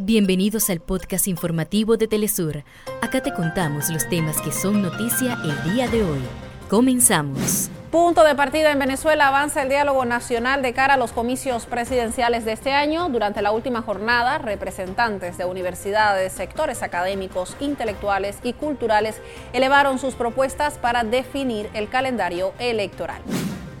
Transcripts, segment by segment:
Bienvenidos al podcast informativo de Telesur. Acá te contamos los temas que son noticia el día de hoy. Comenzamos. Punto de partida en Venezuela avanza el diálogo nacional de cara a los comicios presidenciales de este año. Durante la última jornada, representantes de universidades, sectores académicos, intelectuales y culturales elevaron sus propuestas para definir el calendario electoral.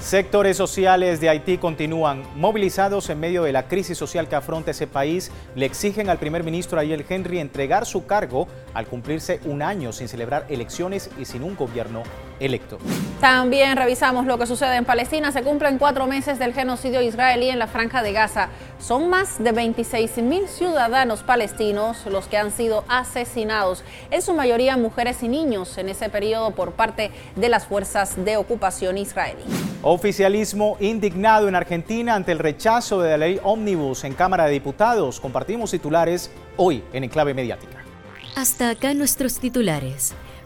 Sectores sociales de Haití continúan movilizados en medio de la crisis social que afronta ese país. Le exigen al primer ministro Ariel Henry entregar su cargo al cumplirse un año sin celebrar elecciones y sin un gobierno electo. También revisamos lo que sucede en Palestina. Se cumplen cuatro meses del genocidio israelí en la franja de Gaza. Son más de 26 mil ciudadanos palestinos los que han sido asesinados, en su mayoría mujeres y niños, en ese periodo por parte de las fuerzas de ocupación israelí. Oficialismo indignado en Argentina ante el rechazo de la ley Omnibus en Cámara de Diputados. Compartimos titulares hoy en Enclave Mediática. Hasta acá nuestros titulares.